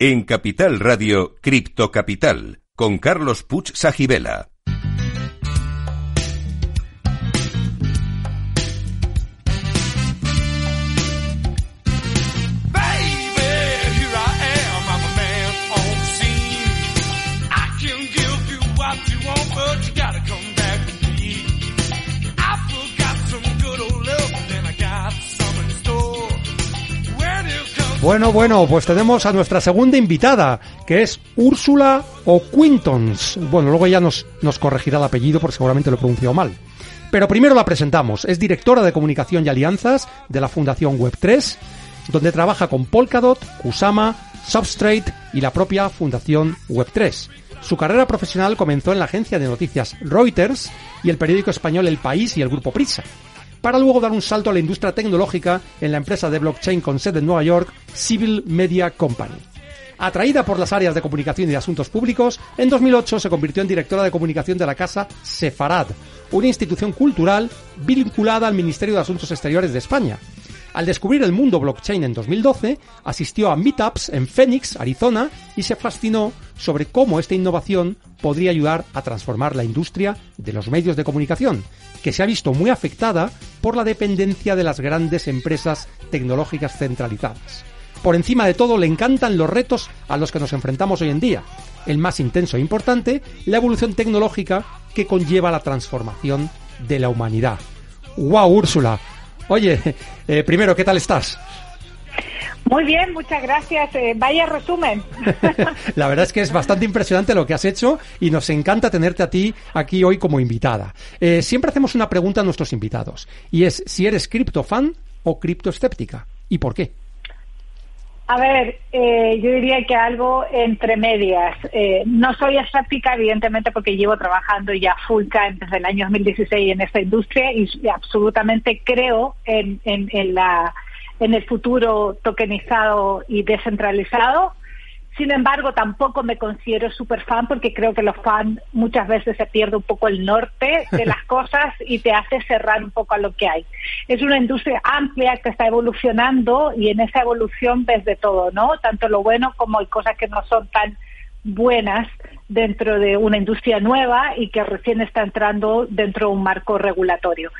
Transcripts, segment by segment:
En Capital Radio, Cripto Capital, con Carlos Puch Sajibela. Bueno, bueno, pues tenemos a nuestra segunda invitada, que es Úrsula O'Quintons. Bueno, luego ya nos, nos corregirá el apellido porque seguramente lo he pronunciado mal. Pero primero la presentamos. Es directora de comunicación y alianzas de la Fundación Web3, donde trabaja con Polkadot, Kusama, Substrate y la propia Fundación Web3. Su carrera profesional comenzó en la agencia de noticias Reuters y el periódico español El País y el Grupo Prisa para luego dar un salto a la industria tecnológica en la empresa de blockchain con sede en Nueva York, Civil Media Company. Atraída por las áreas de comunicación y asuntos públicos, en 2008 se convirtió en directora de comunicación de la Casa Sefarad, una institución cultural vinculada al Ministerio de Asuntos Exteriores de España. Al descubrir el mundo blockchain en 2012, asistió a meetups en Phoenix, Arizona, y se fascinó sobre cómo esta innovación podría ayudar a transformar la industria de los medios de comunicación, que se ha visto muy afectada por la dependencia de las grandes empresas tecnológicas centralizadas. Por encima de todo, le encantan los retos a los que nos enfrentamos hoy en día. El más intenso e importante, la evolución tecnológica que conlleva la transformación de la humanidad. ¡Wow, Úrsula! Oye, eh, primero, ¿qué tal estás? Muy bien, muchas gracias. Eh, vaya resumen. La verdad es que es bastante impresionante lo que has hecho y nos encanta tenerte a ti aquí hoy como invitada. Eh, siempre hacemos una pregunta a nuestros invitados y es si eres criptofan o criptoescéptica y por qué. A ver, eh, yo diría que algo entre medias. no soy escéptica, evidentemente, porque llevo trabajando ya full time desde el año 2016 en esta industria y, absolutamente creo en la en el futuro tokenizado y descentralizado. Sin embargo, tampoco me considero super fan porque creo que los fans muchas veces se pierde un poco el norte de las cosas y te hace cerrar un poco a lo que hay. Es una industria amplia que está evolucionando y en esa evolución ves de todo, ¿no? Tanto lo bueno como hay cosas que no son tan buenas dentro de una industria nueva y que recién está entrando dentro de un marco regulatorio.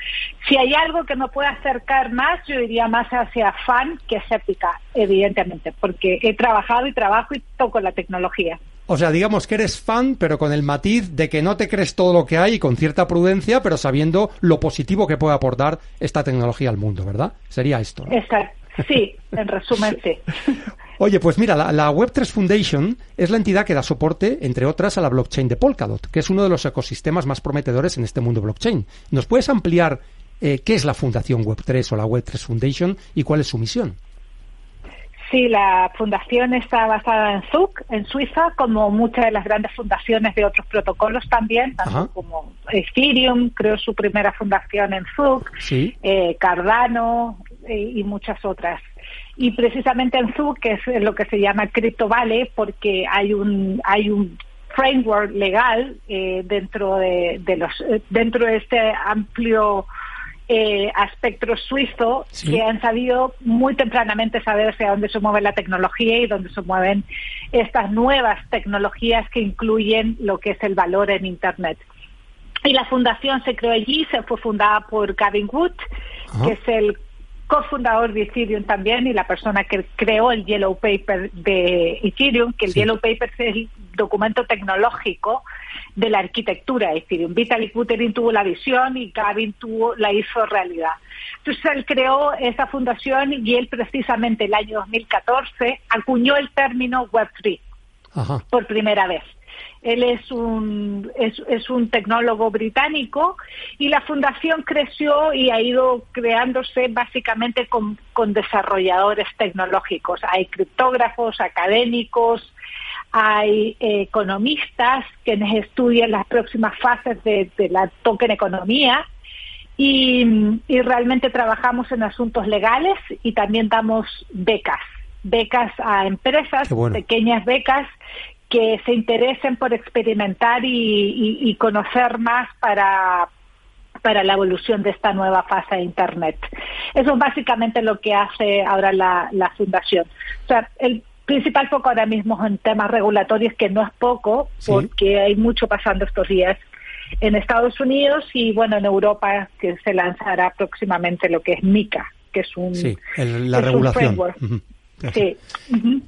Si hay algo que me puede acercar más, yo diría más hacia fan que escéptica, evidentemente, porque he trabajado y trabajo y toco la tecnología. O sea, digamos que eres fan, pero con el matiz de que no te crees todo lo que hay y con cierta prudencia, pero sabiendo lo positivo que puede aportar esta tecnología al mundo, ¿verdad? Sería esto. Exacto. Sí, en resumen, sí. Oye, pues mira, la, Web3 Foundation es la entidad que da soporte, entre otras, a la blockchain de Polkadot, que es uno de los ecosistemas más prometedores en este mundo blockchain. ¿Nos puedes ampliar eh, qué es la Fundación Web3 o la Web3 Foundation y cuál es su misión? Sí, la fundación está basada en Zug, en Suiza, como muchas de las grandes fundaciones de otros protocolos también, tanto como Ethereum, creó su primera fundación en Zug, eh, Cardano y muchas otras. Y precisamente en Zug, que es lo que se llama Crypto Valley, porque hay un hay un framework legal eh, dentro de, los eh, dentro de este amplio eh, aspecto suizo que han sabido muy tempranamente saber hacia dónde se mueve la tecnología y dónde se mueven estas nuevas tecnologías que incluyen lo que es el valor en Internet. Y la fundación se creó allí, se fue fundada por Gavin Wood, que es el cofundador de Ethereum también y la persona que creó el Yellow Paper de Ethereum, que el Yellow Paper es el documento tecnológico de la arquitectura de Ethereum. Vitalik Buterin tuvo la visión y Gavin tuvo, la hizo realidad. Entonces él creó esa fundación y él precisamente el año 2014 acuñó el término Web3 por primera vez. Él es un, es, un tecnólogo británico y la fundación creció y ha ido creándose básicamente con, desarrolladores tecnológicos. Hay criptógrafos, académicos, hay economistas que estudian las próximas fases de, la token economía y, realmente trabajamos en asuntos legales y también damos becas, becas a empresas, pequeñas becas que se interesen por experimentar y, conocer más para, para la evolución de esta nueva fase de Internet. Eso es básicamente lo que hace ahora la, fundación. O sea, el, principal foco ahora mismo en temas regulatorios, que no es poco, porque hay mucho pasando estos días en Estados Unidos y, bueno, en Europa, que se lanzará próximamente lo que es MICA, que es un. Sí, la regulación. Sí.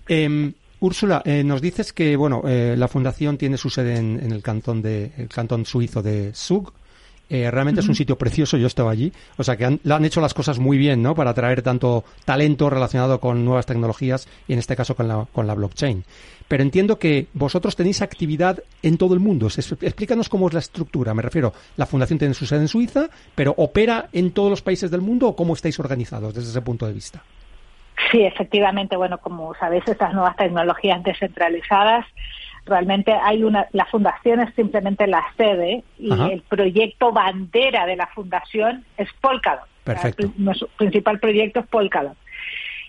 Em, Úrsula, eh, nos dices que bueno, eh, la fundación tiene su sede en, el cantón de el cantón suizo de Zug. Eh, realmente es un sitio precioso, yo estaba allí. O sea que han, han hecho las cosas muy bien, ¿no? Para atraer tanto talento relacionado con nuevas tecnologías y en este caso con la, con la blockchain. Pero entiendo que vosotros tenéis actividad en todo el mundo. Explícanos cómo es la estructura. Me refiero, la fundación tiene su sede en Suiza, pero ¿opera en todos los países del mundo o cómo estáis organizados desde ese punto de vista? Sí, efectivamente, bueno, como sabéis, estas nuevas tecnologías descentralizadas, realmente hay una, la fundación es simplemente la sede y el proyecto bandera de la fundación es Polkadot. Perfecto. nuestro principal proyecto es Polkadot.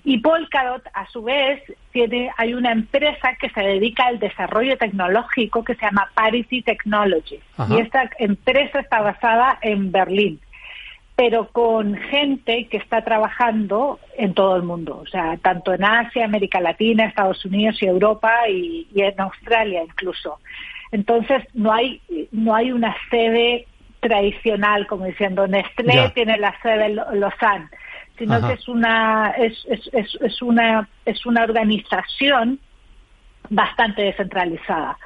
Y Polkadot, a su vez, tiene, hay una empresa que se dedica al desarrollo tecnológico que se llama Parity Technology. Y esta empresa está basada en Berlín pero con gente que está trabajando en todo el mundo, o sea, tanto en Asia, América Latina, Estados Unidos y Europa y, en Australia incluso. Entonces no hay no hay una sede tradicional como diciendo Nestlé tiene la sede en Lausanne, sino que es una es, es, es, es una es una organización bastante descentralizada.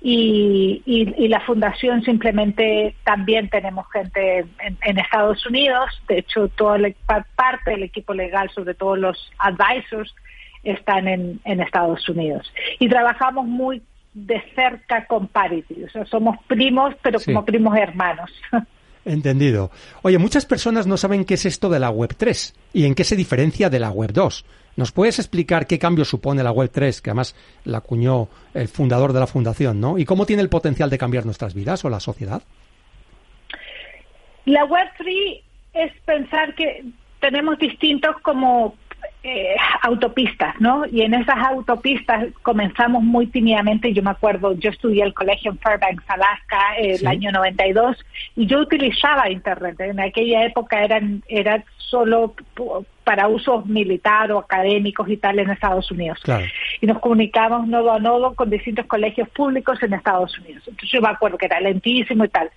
Y, y, la fundación simplemente también tenemos gente en, Estados Unidos, de hecho toda la parte del equipo legal, sobre todo los advisors, están en, en Estados Unidos. Y trabajamos muy de cerca con Parity, o sea, somos primos, pero como primos hermanos. Entendido. Oye, muchas personas no saben qué es esto de la Web 3 y en qué se diferencia de la Web 2. ¿Nos puedes explicar qué cambio supone la Web 3, que además la acuñó el fundador de la fundación, ¿no? Y cómo tiene el potencial de cambiar nuestras vidas o la sociedad? La Web 3 es pensar que tenemos distintos como eh, autopistas, ¿no? Y en esas autopistas comenzamos muy tímidamente. Yo me acuerdo, yo estudié el colegio en Fairbanks, Alaska, el año 92, y yo utilizaba Internet. En aquella época eran, era solo para usos militar o académicos y tal en Estados Unidos. Y nos comunicábamos nodo a nodo con distintos colegios públicos en Estados Unidos. Entonces yo me acuerdo que era lentísimo y tal.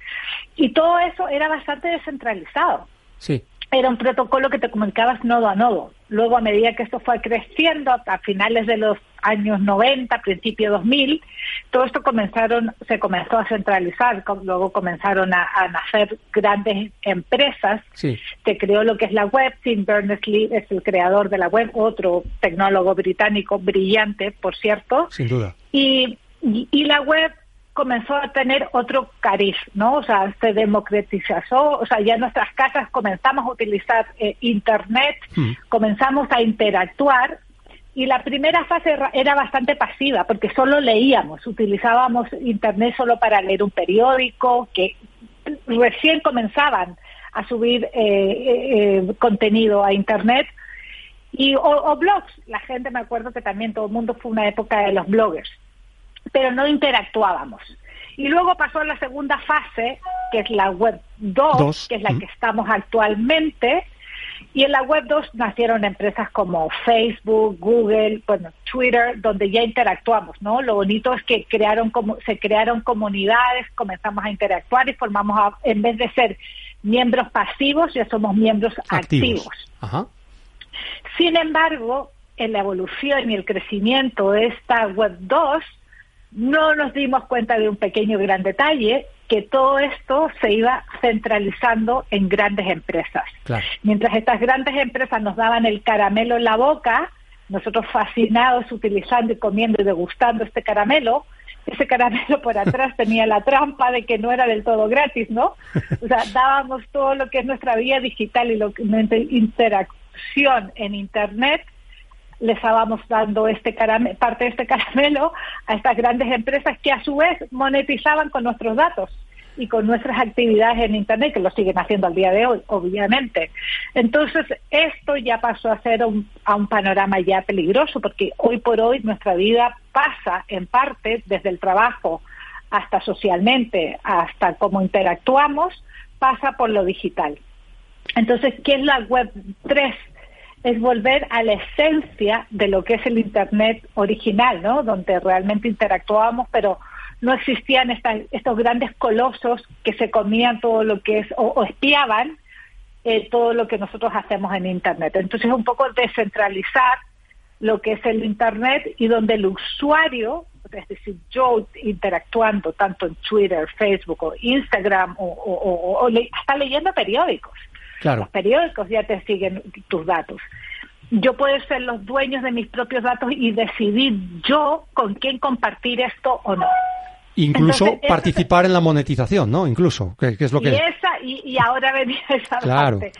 Y todo eso era bastante descentralizado. Sí era un protocolo que te comunicabas nodo a nodo. Luego, a medida que esto fue creciendo, a finales de los años 90, principio 2000, todo esto comenzaron, se comenzó a centralizar, luego comenzaron a, nacer grandes empresas. Sí. Se creó lo que es la web. Tim Berners-Lee es el creador de la web, otro tecnólogo británico brillante, por cierto. Sin duda. y, y la web comenzó a tener otro cariz, ¿no? O sea, se democratizó, o sea, ya en nuestras casas comenzamos a utilizar eh, Internet, hmm. comenzamos a interactuar y la primera fase era bastante pasiva porque solo leíamos, utilizábamos Internet solo para leer un periódico que recién comenzaban a subir eh, eh, contenido a Internet y o blogs. La gente me acuerdo que también todo el mundo fue una época de los bloggers pero no interactuábamos. Y luego pasó la segunda fase, que es la web 2, que es la que estamos actualmente. Y en la web 2 nacieron empresas como Facebook, Google, bueno, Twitter, donde ya interactuamos, ¿no? Lo bonito es que crearon como se crearon comunidades, comenzamos a interactuar y formamos en vez de ser miembros pasivos, ya somos miembros activos. Sin embargo, en la evolución y el crecimiento de esta web 2 no nos dimos cuenta de un pequeño gran detalle, que todo esto se iba centralizando en grandes empresas. Mientras estas grandes empresas nos daban el caramelo en la boca, nosotros fascinados utilizando y comiendo y degustando este caramelo, ese caramelo por atrás tenía la trampa de que no era del todo gratis, ¿no? O sea, dábamos todo lo que es nuestra vida digital y lo que nuestra interacción en Internet les estábamos dando este parte de este caramelo a estas grandes empresas que a su vez monetizaban con nuestros datos y con nuestras actividades en Internet, que lo siguen haciendo al día de hoy, obviamente. Entonces, esto ya pasó a ser un, a un panorama ya peligroso, porque hoy por hoy nuestra vida pasa en parte desde el trabajo hasta socialmente, hasta cómo interactuamos, pasa por lo digital. Entonces, ¿qué es la Web 3? Es volver a la esencia de lo que es el Internet original, ¿no? Donde realmente interactuábamos, pero no existían estos grandes colosos que se comían todo lo que es, o, espiaban eh, todo lo que nosotros hacemos en Internet. Entonces, un poco descentralizar lo que es el Internet y donde el usuario, es decir, yo interactuando tanto en Twitter, Facebook o Instagram o, hasta leyendo periódicos. Claro. Los periódicos ya te siguen tus datos. Yo puedo ser los dueños de mis propios datos y decidir yo con quién compartir esto o no. Incluso participar en la monetización, ¿no? Incluso, que, es lo que... Y, esa, y, ahora venía esa parte.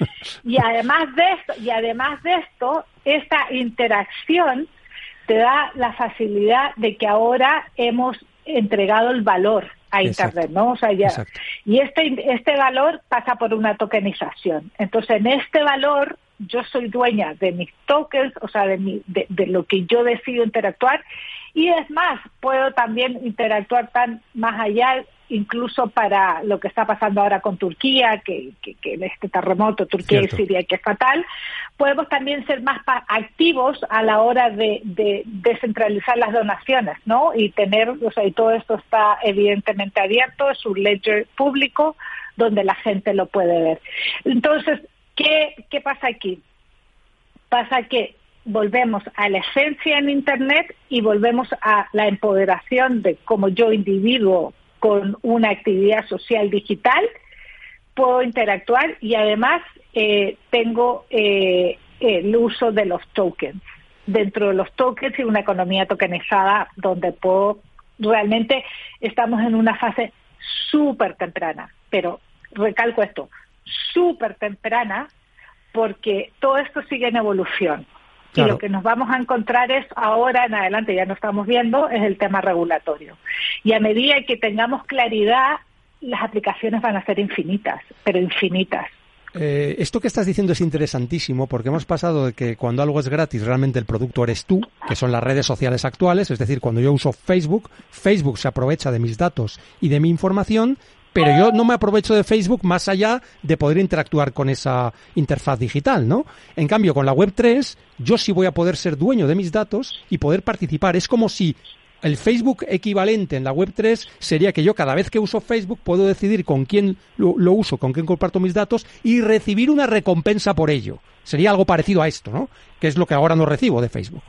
Y además de esto, y además de esto, esta interacción te da la facilidad de que ahora hemos entregado el valor a Internet, ¿no? O sea, ya, y este, este valor pasa por una tokenización. Entonces, en este valor, yo soy dueña de mis tokens, o sea, de, mi, de, de lo que yo decido interactuar, y es más, puedo también interactuar tan más allá, incluso para lo que está pasando ahora con Turquía, que, que, este terremoto, Turquía y Siria, que es fatal, podemos también ser más activos a la hora de, descentralizar las donaciones, ¿no? Y tener, o sea, y todo esto está evidentemente abierto, es un ledger público donde la gente lo puede ver. Entonces, ¿qué, qué pasa aquí? Pasa que volvemos a la esencia en Internet y volvemos a la empoderación de cómo yo individuo con una actividad social digital puedo interactuar y además eh, tengo eh, el uso de los tokens. Dentro de los tokens y una economía tokenizada donde puedo, realmente estamos en una fase súper temprana, pero recalco esto, súper temprana porque todo esto sigue en evolución. Y lo que nos vamos a encontrar es ahora en adelante, ya no estamos viendo, es el tema regulatorio. Y a medida que tengamos claridad, las aplicaciones van a ser infinitas, pero infinitas. Eh, esto que estás diciendo es interesantísimo porque hemos pasado de que cuando algo es gratis realmente el producto eres tú, que son las redes sociales actuales, es decir, cuando yo uso Facebook, Facebook se aprovecha de mis datos y de mi información pero yo no me aprovecho de Facebook más allá de poder interactuar con esa interfaz digital, ¿no? En cambio, con la Web3, yo sí voy a poder ser dueño de mis datos y poder participar. Es como si el Facebook equivalente en la Web3 sería que yo cada vez que uso Facebook puedo decidir con quién lo, lo, uso, con quién comparto mis datos y recibir una recompensa por ello. Sería algo parecido a esto, ¿no? Que es lo que ahora no recibo de Facebook.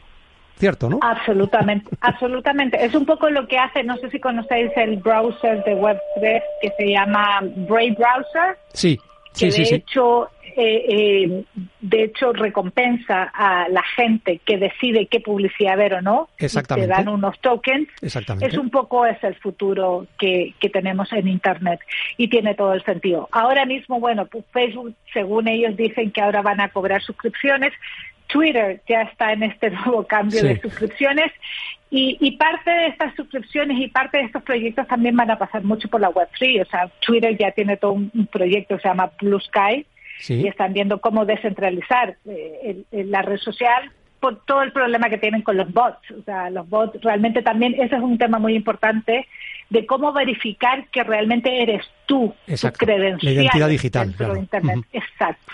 ¿Cierto, no? Absolutamente, absolutamente. Es un poco lo que hace, no sé si conocéis el browser de Web3 que se llama Brave Browser. Sí, sí, que sí. De hecho, eh, eh, de hecho recompensa a la gente que decide qué publicidad ver o no. Exactamente. te dan unos tokens. Exactamente. Es un poco es el futuro que, que tenemos en Internet y tiene todo el sentido. Ahora mismo, bueno, pues Facebook, según ellos dicen que ahora van a cobrar suscripciones, Twitter ya está en este nuevo cambio de suscripciones y, parte de estas suscripciones y parte de estos proyectos también van a pasar mucho por la Web3. O sea, Twitter ya tiene todo un, proyecto que se llama Blue Sky y están viendo cómo descentralizar eh, la red social por todo el problema que tienen con los bots. O sea, los bots realmente también, ese es un tema muy importante de cómo verificar que realmente eres tú, Exacto. tu credencial. La identidad digital. Claro. Internet. Exacto.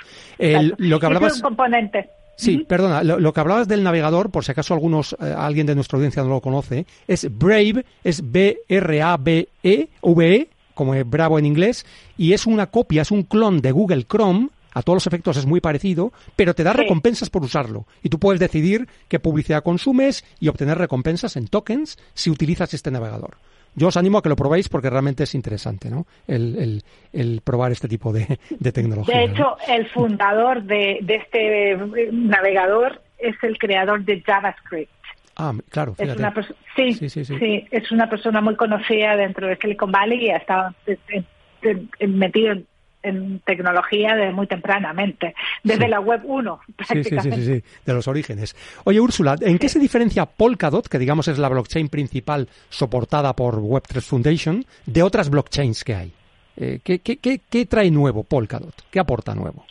lo que hablabas... es un componente. Sí, perdona, lo, que hablabas del navegador, por si acaso algunos, eh, alguien de nuestra audiencia no lo conoce, es Brave, es B-R-A-B-E, V-E, como es Bravo en inglés, y es una copia, es un clon de Google Chrome, a todos los efectos es muy parecido, pero te da recompensas por usarlo. Y tú puedes decidir qué publicidad consumes y obtener recompensas en tokens si utilizas este navegador yo os animo a que lo probéis porque realmente es interesante, ¿no? El, el, probar este tipo de, de tecnología. De hecho, el fundador de, de, este navegador es el creador de JavaScript. Ah, claro. Es una sí, sí, sí, sí, es una persona muy conocida dentro de Silicon Valley y ha estado metido en en tecnología de muy tempranamente, desde la web 1 prácticamente. Sí, sí, sí, de los orígenes. Oye, Úrsula, ¿en qué se diferencia Polkadot, que digamos es la blockchain principal soportada por Web3 Foundation, de otras blockchains que hay? Eh, ¿qué, qué, qué, trae nuevo Polkadot? ¿Qué aporta nuevo?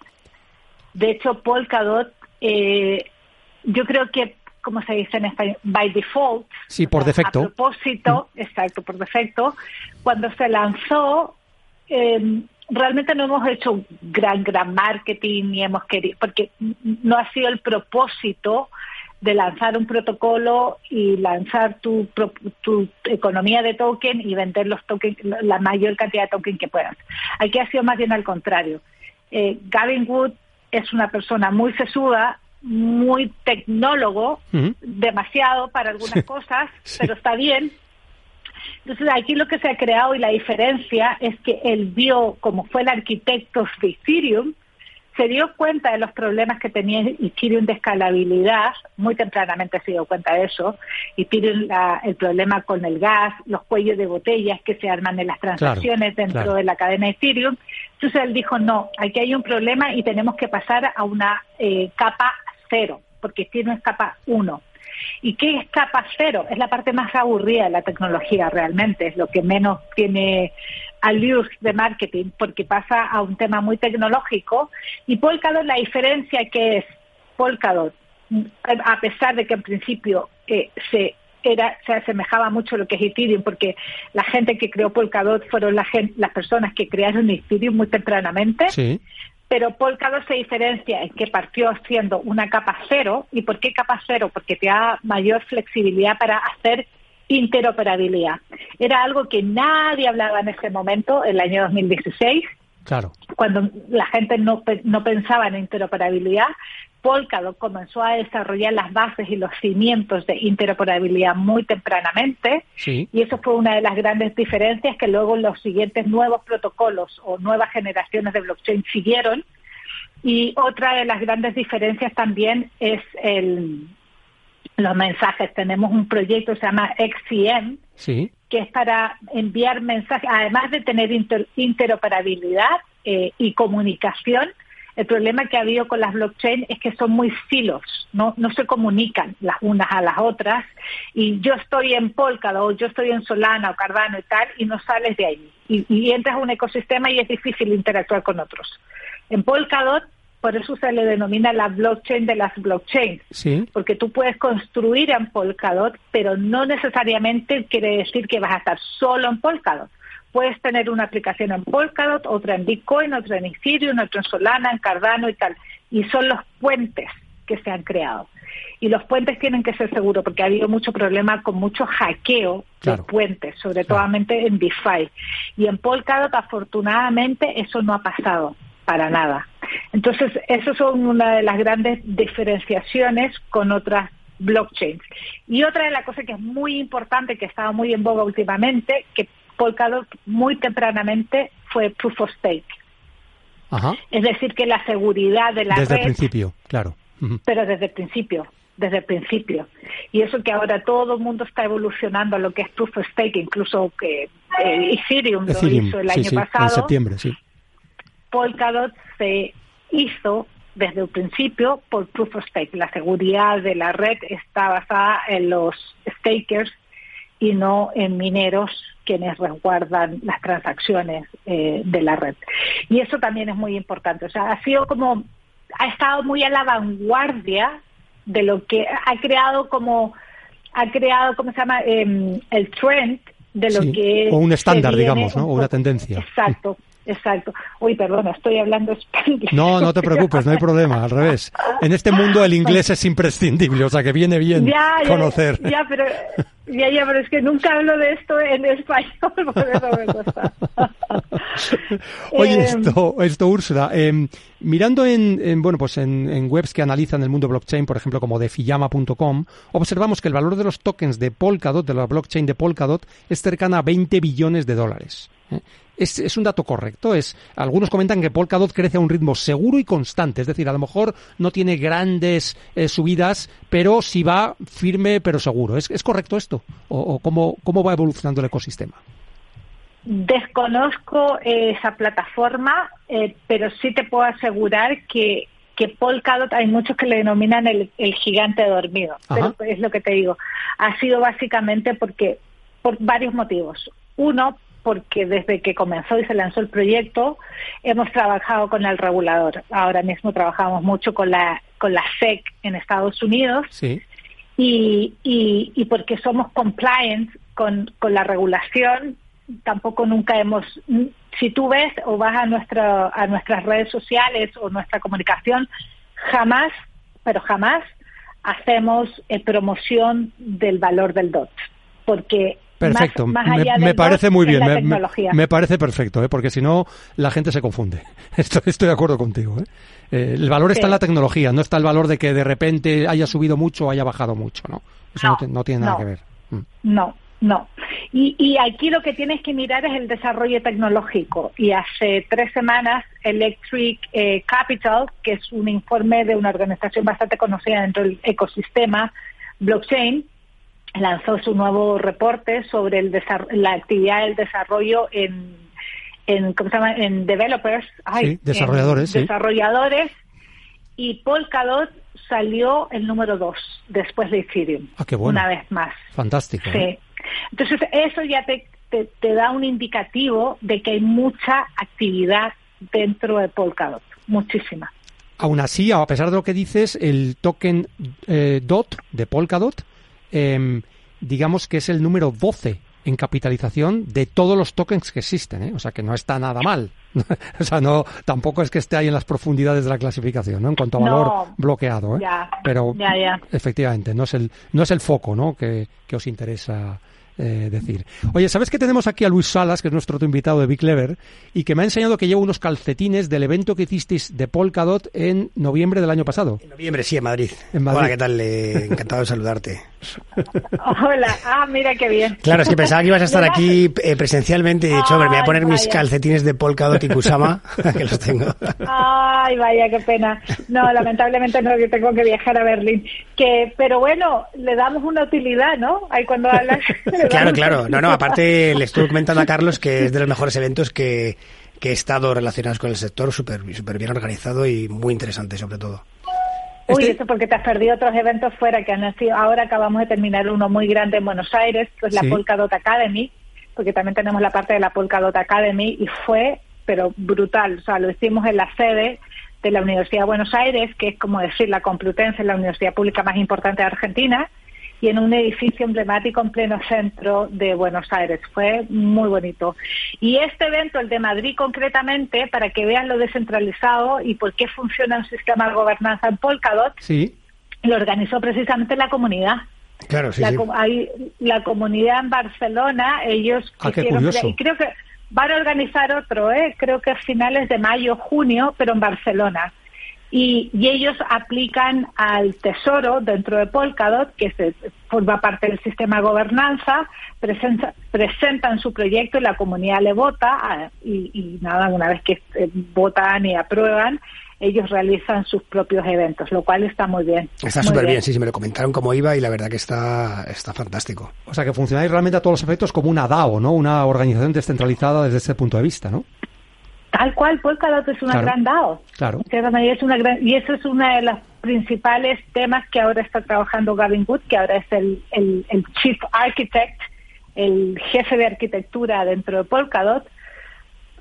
De hecho, Polkadot, eh, yo creo que como se dice en español, by default. Sí, por defecto. A propósito, mm. exacto, por defecto, cuando se lanzó, eh, realmente no hemos hecho gran, gran marketing ni hemos querido, porque no ha sido el propósito de lanzar un protocolo y lanzar tu, tu economía de token y vender los tokens, la mayor cantidad de token que puedas. Aquí ha sido más bien al contrario. Eh, Gavin Wood es una persona muy sesuda, muy tecnólogo, demasiado para algunas cosas, pero está bien. Entonces aquí lo que se ha creado y la diferencia es que él vio, como fue el arquitecto de Ethereum, se dio cuenta de los problemas que tenía Ethereum de escalabilidad, muy tempranamente se dio cuenta de eso, Ethereum el problema con el gas, los cuellos de botellas que se arman en las transacciones dentro de la cadena Ethereum. Entonces él dijo, no, aquí hay un problema y tenemos que pasar a una eh, capa cero, porque Ethereum es capa uno. ¿Y qué es capa cero? Es la parte más aburrida de la tecnología realmente, es lo que menos tiene luz de marketing porque pasa a un tema muy tecnológico y Polkadot la diferencia que es Polkadot a pesar de que en principio eh, se era se asemejaba mucho a lo que es Ethereum porque la gente que creó Polkadot fueron la las personas que crearon Ethereum muy tempranamente pero Polkadot se diferencia en que partió siendo una capa cero y ¿por qué capa cero? porque te da mayor flexibilidad para hacer interoperabilidad. Era algo que nadie hablaba en ese momento, en el año 2016. Claro. Cuando la gente no, no pensaba en interoperabilidad, Polkadot comenzó a desarrollar las bases y los cimientos de interoperabilidad muy tempranamente y eso fue una de las grandes diferencias que luego los siguientes nuevos protocolos o nuevas generaciones de blockchain siguieron y otra de las grandes diferencias también es el, los mensajes. Tenemos un proyecto que se llama XCM, que es para enviar mensajes, además de tener interoperabilidad eh, y comunicación. El problema que ha habido con las blockchain es que son muy silos, no, no se comunican las unas a las otras. Y yo estoy en Polkadot, o yo estoy en Solana o Cardano y tal, y no sales de ahí. Y, y entras a un ecosistema y es difícil interactuar con otros. En Polkadot por eso se le denomina la blockchain de las blockchains, porque tú puedes construir en Polkadot, pero no necesariamente quiere decir que vas a estar solo en Polkadot. Puedes tener una aplicación en Polkadot, otra en Bitcoin, otra en Ethereum, otra en Solana, en Cardano y tal. Y son los puentes que se han creado. Y los puentes tienen que ser seguros porque ha habido mucho problema con mucho hackeo de puentes, sobre todo en DeFi. Y en Polkadot, afortunadamente, eso no ha pasado para nada. Entonces, eso son una de las grandes diferenciaciones con otras blockchains. Y otra de las cosas que es muy importante, que estaba muy en boga últimamente, que Polkadot muy tempranamente fue proof of stake. Es decir, que la seguridad de la desde el principio, claro. Pero desde el principio, desde el principio. Y eso que ahora todo el mundo está evolucionando a lo que es proof of stake, incluso que eh, Ethereum, lo hizo el año pasado. En septiembre, sí. Polkadot se hizo desde el principio por Proof of Stake. La seguridad de la red está basada en los stakers y no en mineros quienes resguardan las transacciones eh, de la red. Y eso también es muy importante. O sea, ha sido como, ha estado muy a la vanguardia de lo que ha creado como, ha creado, ¿cómo se llama? Em, el trend de lo que... O un estándar, digamos, ¿no? O una tendencia. Exacto. Exacto. Uy, perdona, estoy hablando español. No, no te preocupes, no hay problema, al revés. En este mundo el inglés es imprescindible, o sea que viene bien conocer. Ya, pero, ya, ya, pero es que nunca hablo de esto en español, por eso me cuesta. Oye, em, esto, esto Úrsula, em, mirando en, bueno, pues en, en, webs que analizan el mundo blockchain, por ejemplo, como defiyama.com, observamos que el valor de los tokens de Polkadot, de la blockchain de Polkadot, es cercana a 20 billones de dólares. ¿eh? Es, un dato correcto. Es, algunos comentan que Polkadot crece a un ritmo seguro y constante. Es decir, a lo mejor no tiene grandes eh, subidas, pero sí va firme pero seguro. ¿Es, correcto esto? ¿O, cómo, cómo va evolucionando el ecosistema? Desconozco esa plataforma, eh, pero sí te puedo asegurar que, que Polkadot hay muchos que le denominan el, gigante dormido. Pero es lo que te digo. Ha sido básicamente porque por varios motivos. Uno, porque desde que comenzó y se lanzó el proyecto hemos trabajado con el regulador. Ahora mismo trabajamos mucho con la con la SEC en Estados Unidos y, y, porque somos compliant con, con la regulación, tampoco nunca hemos si tú ves o vas a, nuestra, a nuestras redes sociales o nuestra comunicación, jamás, pero jamás hacemos eh, promoción del valor del DOT, porque Perfecto, me, parece muy bien, me, parece perfecto, ¿eh? porque si no la gente se confunde. Estoy, estoy de acuerdo contigo. ¿eh? eh el valor está en la tecnología, no está el valor de que de repente haya subido mucho o haya bajado mucho, ¿no? Eso no, tiene nada que ver. Mm. No, no. Y, y, aquí lo que tienes que mirar es el desarrollo tecnológico. Y hace tres semanas Electric eh, Capital, que es un informe de una organización bastante conocida dentro del ecosistema blockchain, lanzó su nuevo reporte sobre el la actividad del desarrollo en, en, ¿cómo se llama? en developers, desarrolladores, desarrolladores y Polkadot salió el número dos después de Ethereum. Ah, qué bueno. Una vez más. Fantástico. Sí. ¿eh? Entonces, eso ya te, te, da un indicativo de que hay mucha actividad dentro de Polkadot, muchísima. Aún así, a pesar de lo que dices, el token eh, DOT de Polkadot, eh, digamos que es el número 12 en capitalización de todos los tokens que existen, ¿eh? o sea que no está nada mal. o sea, no, tampoco es que esté ahí en las profundidades de la clasificación, ¿no? En cuanto a valor bloqueado, ¿eh? Pero efectivamente, no es el, no es el foco, ¿no? Que, que os interesa eh, decir. Oye, ¿sabes que tenemos aquí a Luis Salas, que es nuestro otro invitado de Big Clever, y que me ha enseñado que lleva unos calcetines del evento que hicisteis de Polkadot en noviembre del año pasado? En noviembre, sí, en Madrid. Hola, ¿qué tal? encantado de saludarte. Hola, ah, mira qué bien. Claro, es que pensaba que ibas a estar aquí eh, presencialmente y he dicho, hombre, me voy a poner mis calcetines de Polkadot y Kusama, que los tengo. Ay, vaya, qué pena. No, lamentablemente no, que tengo que viajar a Berlín. Que, pero bueno, le damos una utilidad, ¿no? Ahí cuando hablas. claro, claro. No, no, aparte le estuve comentando a Carlos que es de los mejores eventos que, que he estado relacionados con el sector, súper super bien organizado y muy interesante sobre todo. Uy, este- eso porque te has perdido otros eventos fuera que han sido. Ahora acabamos de terminar uno muy grande en Buenos Aires, que es la Polkadot Academy, porque también tenemos la parte de la Polkadot Academy y fue, pero brutal. O sea, lo hicimos en la sede de la Universidad de Buenos Aires, que es como decir la Complutense, la universidad pública más importante de Argentina, y en un edificio emblemático en pleno centro de Buenos Aires. Fue muy bonito. Y este evento, el de Madrid concretamente, para que vean lo descentralizado y por qué funciona un sistema de gobernanza en Polkadot, sí. lo organizó precisamente la comunidad. Claro, sí, la, sí. Hay, la comunidad en Barcelona, ellos ah, quisieron, y creo que van a organizar otro, ¿eh? creo que a finales de mayo, junio, pero en Barcelona y, ellos aplican al Tesoro dentro de Polkadot, que se, forma parte del sistema de gobernanza, presentan su proyecto y la comunidad le vota ah, y, nada, una vez que eh, votan y aprueban, ellos realizan sus propios eventos, lo cual está muy bien. Está súper bien. sí, sí, me lo comentaron cómo iba y la verdad que está, está fantástico. O sea, que funcionáis realmente a todos los efectos como una DAO, ¿no? Una organización descentralizada desde ese punto de vista, ¿no? Tal cual, Polkadot es una gran DAO. Claro. Es una gran, y eso es uno de los principales temas que ahora está trabajando Gavin Wood, que ahora es el, el, Chief Architect, el jefe de arquitectura dentro de Polkadot,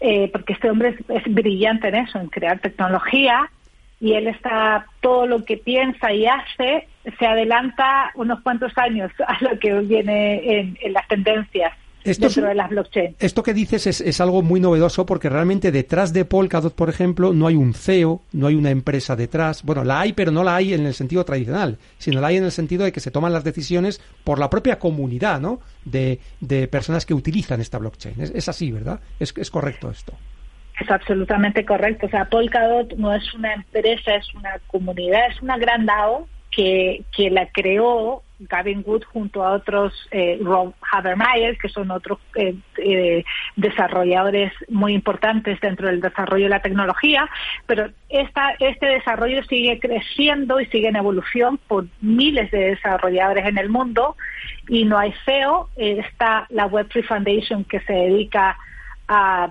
eh, porque este hombre es, brillante en eso, en crear tecnología, y él está, todo lo que piensa y hace, se adelanta unos cuantos años a lo que viene en las tendencias esto dentro de las blockchain. Esto que dices es, algo muy novedoso porque realmente detrás de Polkadot, por ejemplo, no hay un CEO, no hay una empresa detrás. Bueno, la hay, pero no la hay en el sentido tradicional, sino la hay en el sentido de que se toman las decisiones por la propia comunidad, ¿no? De, personas que utilizan esta blockchain. Es, así, ¿verdad? Es, es correcto esto. Es absolutamente correcto. O sea, Polkadot no es una empresa, es una comunidad, es una gran DAO que, que la creó Gavin Wood junto a otros, eh, Rob Habermeyer, que son otros eh, eh, desarrolladores muy importantes dentro del desarrollo de la tecnología, pero esta, este desarrollo sigue creciendo y sigue en evolución por miles de desarrolladores en el mundo y no hay feo. está la Web3 Foundation que se dedica a,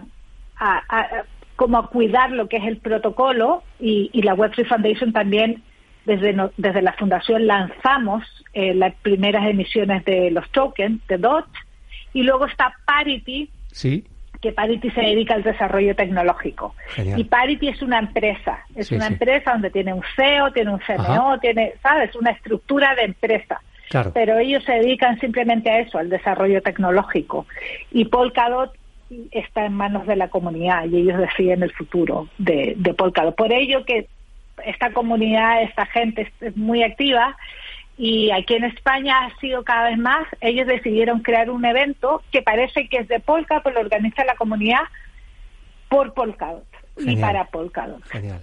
como a cuidar lo que es el protocolo y, y la Web3 Foundation también desde, desde la fundación lanzamos eh, las primeras emisiones de los tokens, de DOT, y luego está Parity, sí. que Parity se dedica al desarrollo tecnológico. Y Parity es una empresa, es una empresa donde tiene un CEO, tiene un CMO, tiene, ¿sabes?, una estructura de empresa. Pero ellos se dedican simplemente a eso, al desarrollo tecnológico. Y Polkadot está en manos de la comunidad y ellos deciden el futuro de, de Polkadot. Por ello que esta comunidad, esta gente es muy activa y aquí en España ha sido cada vez más. Ellos decidieron crear un evento que parece que es de Polka, pero lo organiza la comunidad por Polkadot y para Polkadot. Genial.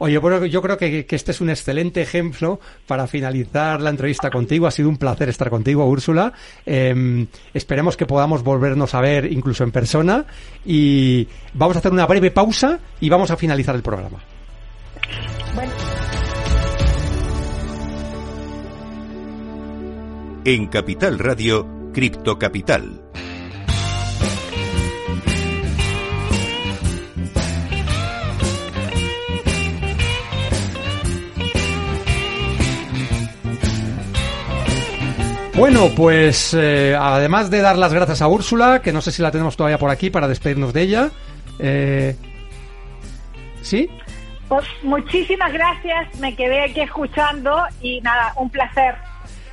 Oye, bueno, yo creo que, este es un excelente ejemplo para finalizar la entrevista contigo. Ha sido un placer estar contigo, Úrsula. Em, esperemos que podamos volvernos a ver incluso en persona. Y vamos a hacer una breve pausa y vamos a finalizar el programa. Bueno. En Capital Radio, Cripto Capital. Bueno, pues eh, además de dar las gracias a Úrsula, que no sé si la tenemos todavía por aquí para despedirnos de ella. Eh, ¿Sí? Pues muchísimas gracias, me quedé aquí escuchando y nada, un placer.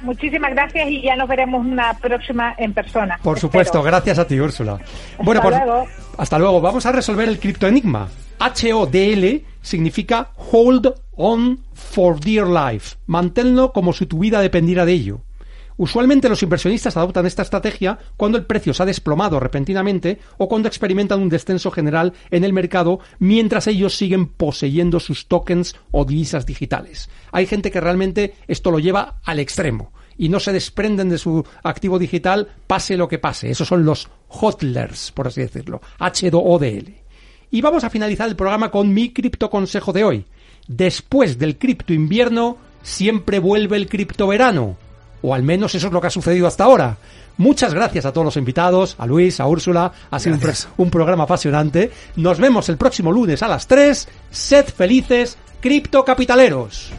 Muchísimas gracias y ya nos veremos una próxima en persona. Por supuesto, gracias a ti, Úrsula. Bueno, hasta luego. Hasta luego. Vamos a resolver el criptoenigma. H-O-D-L significa Hold On for Dear Life. Manténlo como si tu vida dependiera de ello. Usualmente los inversionistas adoptan esta estrategia cuando el precio se ha desplomado repentinamente o cuando experimentan un descenso general en el mercado mientras ellos siguen poseyendo sus tokens o divisas digitales. Hay gente que realmente esto lo lleva al extremo y no se desprenden de su activo digital pase lo que pase. Esos son los hodlers, por así decirlo. H-O-D-L. Y vamos a finalizar el programa con mi cripto consejo de hoy. Después del cripto invierno, siempre vuelve el cripto verano o al menos eso es lo que ha sucedido hasta ahora. Muchas gracias a todos los invitados, a Luis, a Úrsula, ha sido un, programa apasionante. Nos vemos el próximo lunes a las 3. Sed felices, criptocapitaleros.